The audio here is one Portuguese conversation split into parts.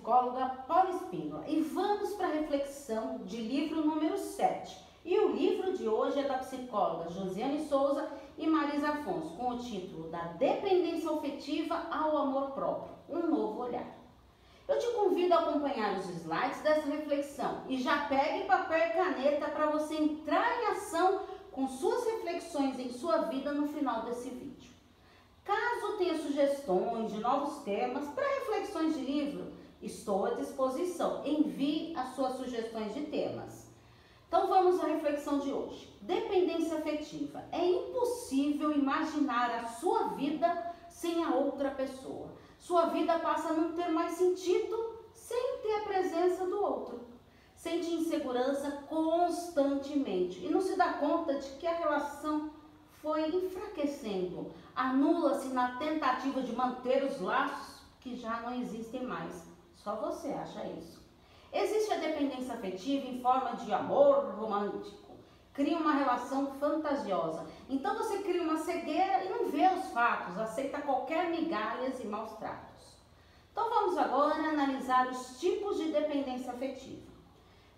psicóloga Paula Espínola e vamos para a reflexão de livro número 7. E o livro de hoje é da psicóloga Josiane Souza e Marisa Afonso, com o título Da Dependência Afetiva ao Amor Próprio, um novo olhar. Eu te convido a acompanhar os slides dessa reflexão e já pegue papel e caneta para você entrar em ação com suas reflexões em sua vida no final desse vídeo. Caso tenha sugestões de novos temas para reflexões de livro, estou à disposição. Envie as suas sugestões de temas. Então vamos à reflexão de hoje. Dependência afetiva. É impossível imaginar a sua vida sem a outra pessoa. Sua vida passa a não ter mais sentido sem ter a presença do outro. Sente insegurança constantemente e não se dá conta de que a relação foi enfraquecendo. Anula-se na tentativa de manter os laços que já não existem mais. Só você acha isso. Existe a dependência afetiva em forma de amor romântico. Cria uma relação fantasiosa. Então você cria uma cegueira e não vê os fatos, aceita qualquer migalhas e maus tratos. Então vamos agora analisar os tipos de dependência afetiva.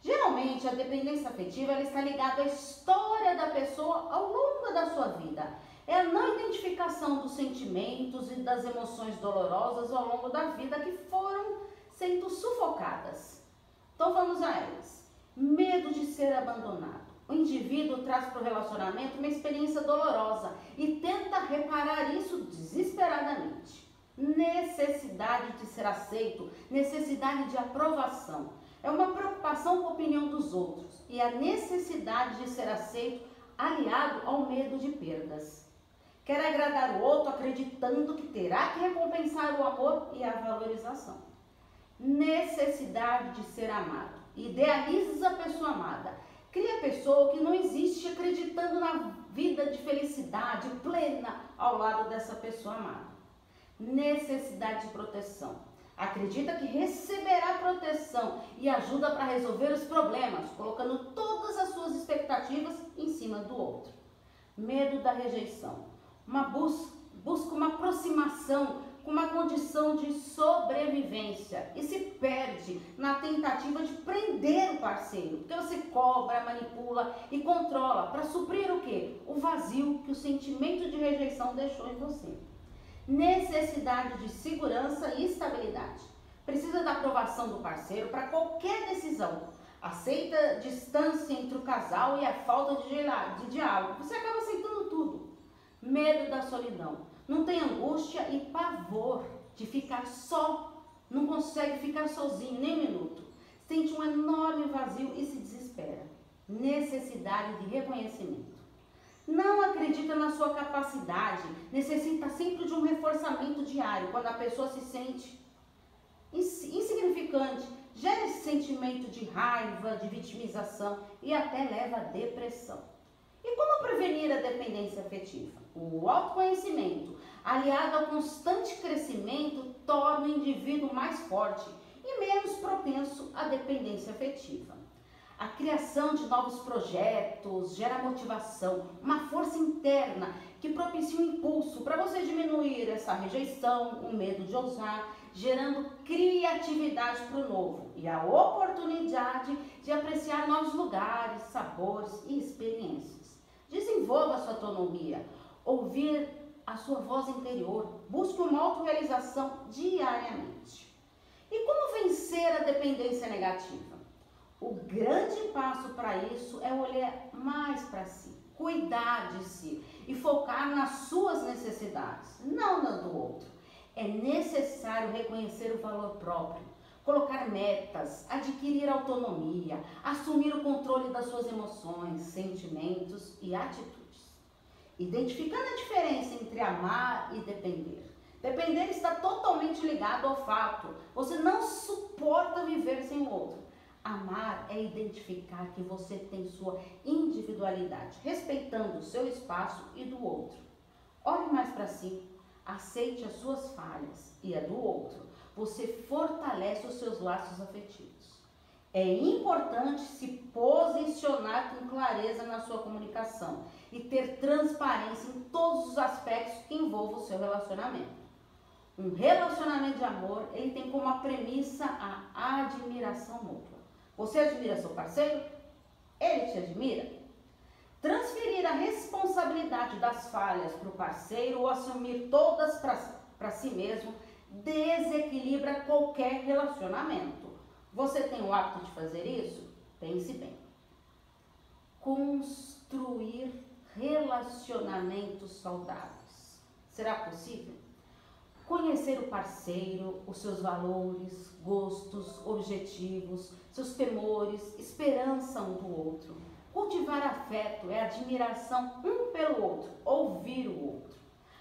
Geralmente, a dependência afetiva está ligada à história da pessoa ao longo da sua vida. É a não identificação dos sentimentos e das emoções dolorosas ao longo da vida que foram sendo sufocadas. Então vamos a elas. Medo de ser abandonado. O indivíduo traz para o relacionamento uma experiência dolorosa e tenta reparar isso desesperadamente. Necessidade de ser aceito, necessidade de aprovação. É uma preocupação com a opinião dos outros e a necessidade de ser aceito aliado ao medo de perdas. Quer agradar o outro acreditando que terá que recompensar o amor e a valorização. Necessidade de ser amado. Idealiza a pessoa amada. Cria a pessoa que não existe acreditando na vida de felicidade plena ao lado dessa pessoa amada. Necessidade de proteção acredita que receberá proteção e ajuda para resolver os problemas, colocando todas as suas expectativas em cima do outro. Medo da rejeição. Uma busca, busca uma aproximação com uma condição de sobrevivência e se perde na tentativa de prender o parceiro, porque você cobra, manipula e controla para suprir o quê? O vazio que o sentimento de rejeição deixou em você necessidade de segurança e estabilidade. Precisa da aprovação do parceiro para qualquer decisão. Aceita distância entre o casal e a falta de diálogo. Você acaba aceitando tudo. Medo da solidão. Não tem angústia e pavor de ficar só. Não consegue ficar sozinho nem um minuto. Sente um enorme vazio e se desespera. Necessidade de reconhecimento não acredita na sua capacidade, necessita sempre de um reforçamento diário, quando a pessoa se sente insignificante, gera esse sentimento de raiva, de vitimização e até leva à depressão. E como prevenir a dependência afetiva? O autoconhecimento, aliado ao constante crescimento, torna o indivíduo mais forte e menos propenso à dependência afetiva. A criação de novos projetos gera motivação, uma força interna que propicia um impulso para você diminuir essa rejeição, o medo de ousar, gerando criatividade para o novo e a oportunidade de apreciar novos lugares, sabores e experiências. Desenvolva sua autonomia, ouvir a sua voz interior, busque uma autorrealização diariamente. E como vencer a dependência negativa? O grande passo para isso é olhar mais para si, cuidar de si e focar nas suas necessidades, não nas do outro. É necessário reconhecer o valor próprio, colocar metas, adquirir autonomia, assumir o controle das suas emoções, sentimentos e atitudes. Identificando a diferença entre amar e depender. Depender está totalmente ligado ao fato, você não suporta viver sem o outro. Amar é identificar que você tem sua individualidade, respeitando o seu espaço e do outro. Olhe mais para si, aceite as suas falhas e a do outro. Você fortalece os seus laços afetivos. É importante se posicionar com clareza na sua comunicação e ter transparência em todos os aspectos que envolvam o seu relacionamento. Um relacionamento de amor, ele tem como a premissa a admiração mútua. Você admira seu parceiro? Ele te admira? Transferir a responsabilidade das falhas para o parceiro ou assumir todas para si mesmo desequilibra qualquer relacionamento. Você tem o hábito de fazer isso? Pense bem. Construir relacionamentos saudáveis. Será possível? Conhecer o parceiro, os seus valores, gostos, objetivos, seus temores, esperança um do outro. Cultivar afeto é admiração um pelo outro, ouvir o outro.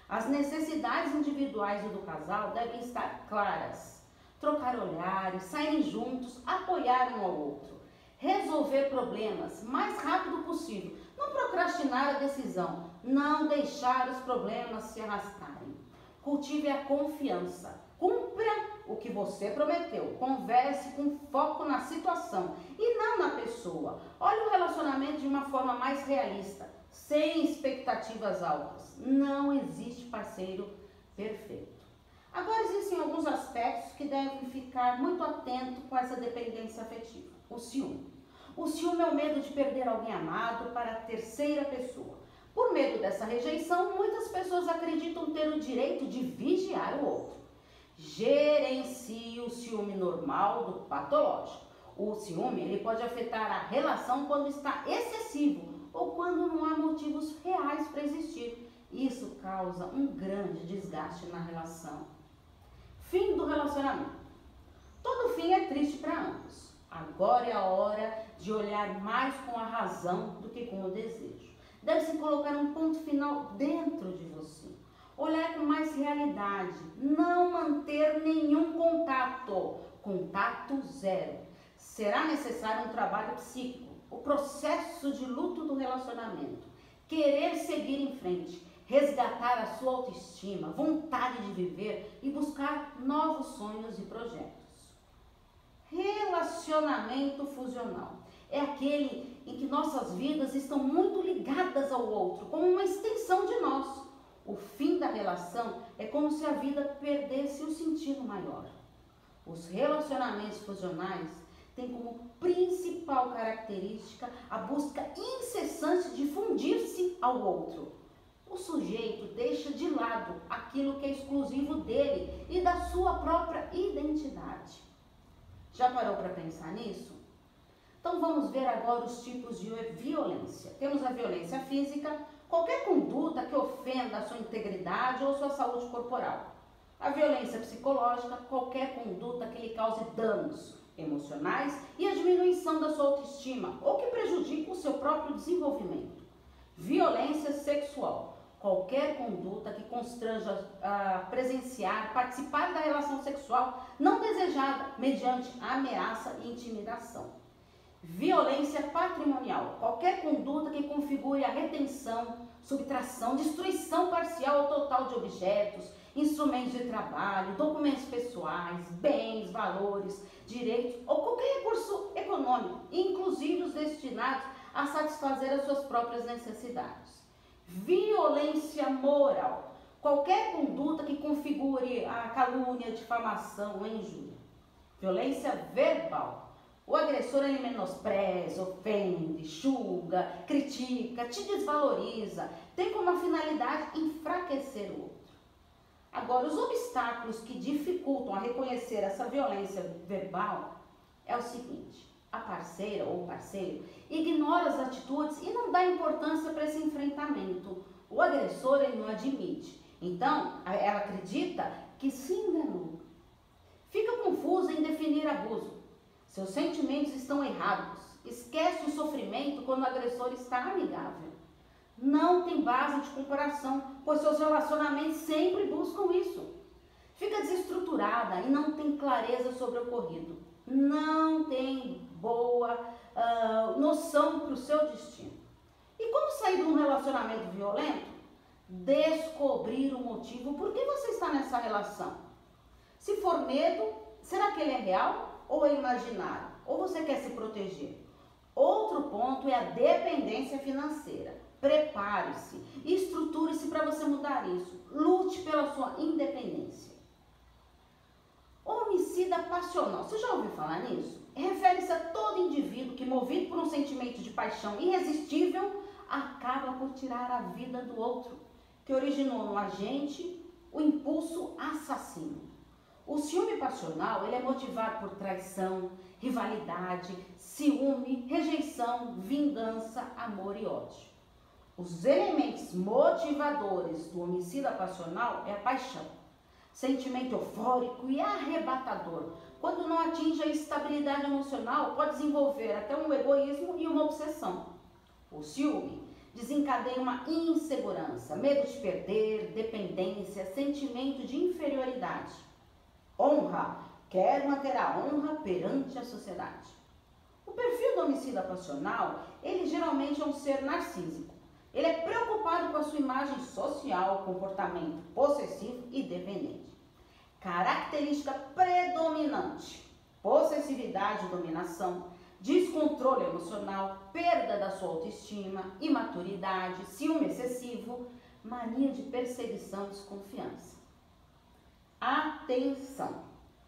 As necessidades individuais do casal devem estar claras. Trocar olhares, saírem juntos, apoiar um ao outro. Resolver problemas mais rápido possível. Não procrastinar a decisão. Não deixar os problemas se arrastarem. Cultive a confiança. Cumpra o que você prometeu. Converse com foco na situação e não na pessoa. Olhe o relacionamento de uma forma mais realista, sem expectativas altas. Não existe parceiro perfeito. Agora existem alguns aspectos que devem ficar muito atento com essa dependência afetiva. O ciúme. O ciúme é o medo de perder alguém amado para a terceira pessoa. Por medo dessa rejeição, muitas pessoas acreditam ter o direito de vigiar o outro. Gerencie o ciúme normal do patológico. O ciúme ele pode afetar a relação quando está excessivo ou quando não há motivos reais para existir. Isso causa um grande desgaste na relação. Fim do relacionamento. Todo fim é triste para ambos. Agora é a hora de olhar mais com a razão do que com o desejo. Deve-se colocar um ponto final dentro de você. Olhar com mais realidade. Não manter nenhum contato. Contato zero. Será necessário um trabalho psíquico. O processo de luto do relacionamento. Querer seguir em frente. Resgatar a sua autoestima, vontade de viver e buscar novos sonhos e projetos. Relacionamento fusional é aquele em que nossas vidas estão muito ligadas ao outro, como uma extensão de nós. O fim da relação é como se a vida perdesse o sentido maior. Os relacionamentos fusionais têm como principal característica a busca incessante de fundir-se ao outro. O sujeito deixa de lado aquilo que é exclusivo dele e da sua própria identidade. Já parou para pensar nisso? Então vamos ver agora os tipos de violência. Temos a violência física, qualquer conduta que ofenda a sua integridade ou sua saúde corporal. A violência psicológica, qualquer conduta que lhe cause danos emocionais e a diminuição da sua autoestima ou que prejudique o seu próprio desenvolvimento. Violência sexual, qualquer conduta que constranja a presenciar, participar da relação sexual não desejada mediante ameaça e intimidação. Violência patrimonial. Qualquer conduta que configure a retenção, subtração, destruição parcial ou total de objetos, instrumentos de trabalho, documentos pessoais, bens, valores, direitos ou qualquer recurso econômico, inclusive os destinados a satisfazer as suas próprias necessidades. Violência moral. Qualquer conduta que configure a calúnia, difamação ou injúria. Violência verbal o agressor ele menospreza, ofende, julga, critica, te desvaloriza, tem como finalidade enfraquecer o outro. Agora, os obstáculos que dificultam a reconhecer essa violência verbal é o seguinte: a parceira ou parceiro ignora as atitudes e não dá importância para esse enfrentamento. O agressor ele não admite. Então, ela acredita que se enganou. Fica confusa em definir abuso seus sentimentos estão errados. Esquece o sofrimento quando o agressor está amigável. Não tem base de comparação, pois seus relacionamentos sempre buscam isso. Fica desestruturada e não tem clareza sobre o ocorrido. Não tem boa uh, noção para o seu destino. E como sair de um relacionamento violento? Descobrir o motivo por que você está nessa relação. Se for medo, será que ele é real? ou é imaginário? Ou você quer se proteger? Outro ponto é a dependência financeira. Prepare-se, estruture-se para você mudar isso. Lute pela sua independência. passional. Você já ouviu falar nisso? Refere-se a todo indivíduo que, movido por um sentimento de paixão irresistível, acaba por tirar a vida do outro, que originou no agente o impulso assassino. O ciúme passional ele é motivado por traição, rivalidade, ciúme, rejeição, vingança, amor e ódio. Os elementos motivadores do homicida passional é a paixão, sentimento eufórico e arrebatador. Quando não atinge a estabilidade emocional, pode desenvolver até um egoísmo e uma obsessão. O ciúme desencadeia uma insegurança, medo de perder, dependência, sentimento de inferioridade. Honra, quer manter a honra perante a sociedade. O perfil do homicida passional, ele geralmente é um ser narcísico. Ele é preocupado com a sua imagem social, comportamento possessivo e dependente. Característica predominante: possessividade dominação, descontrole emocional, perda da sua autoestima, imaturidade, ciúme excessivo, mania de perseguição e desconfiança. Atenção!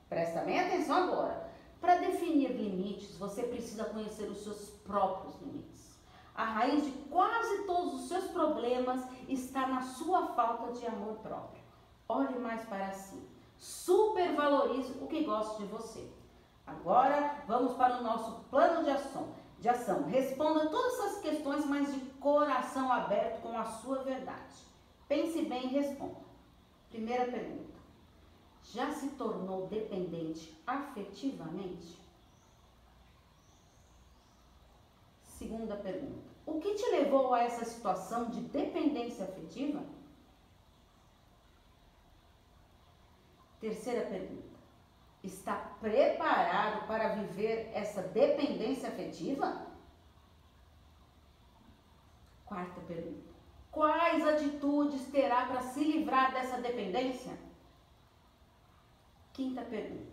Presta bem atenção agora. Para definir limites, você precisa conhecer os seus próprios limites. A raiz de quase todos os seus problemas está na sua falta de amor próprio. Olhe mais para si. Supervalorize o que gosta de você. Agora vamos para o nosso plano de ação. De ação. Responda todas essas questões, mas de coração aberto com a sua verdade. Pense bem e responda. Primeira pergunta já se tornou dependente afetivamente? Segunda pergunta: o que te levou a essa situação de dependência afetiva? Terceira pergunta: está preparado para viver essa dependência afetiva? Quarta pergunta: quais atitudes terá para se livrar dessa dependência? Quinta pergunta.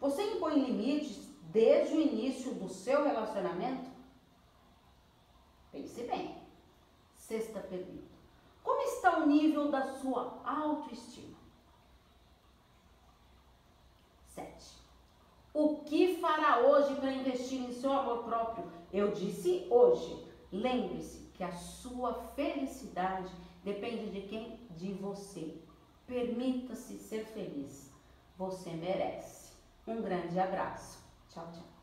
Você impõe limites desde o início do seu relacionamento? Pense bem. Sexta pergunta. Como está o nível da sua autoestima? Sete. O que fará hoje para investir em seu amor próprio? Eu disse hoje. Lembre-se que a sua felicidade depende de quem? De você. Permita-se ser feliz. Você merece. Um grande abraço. Tchau, tchau.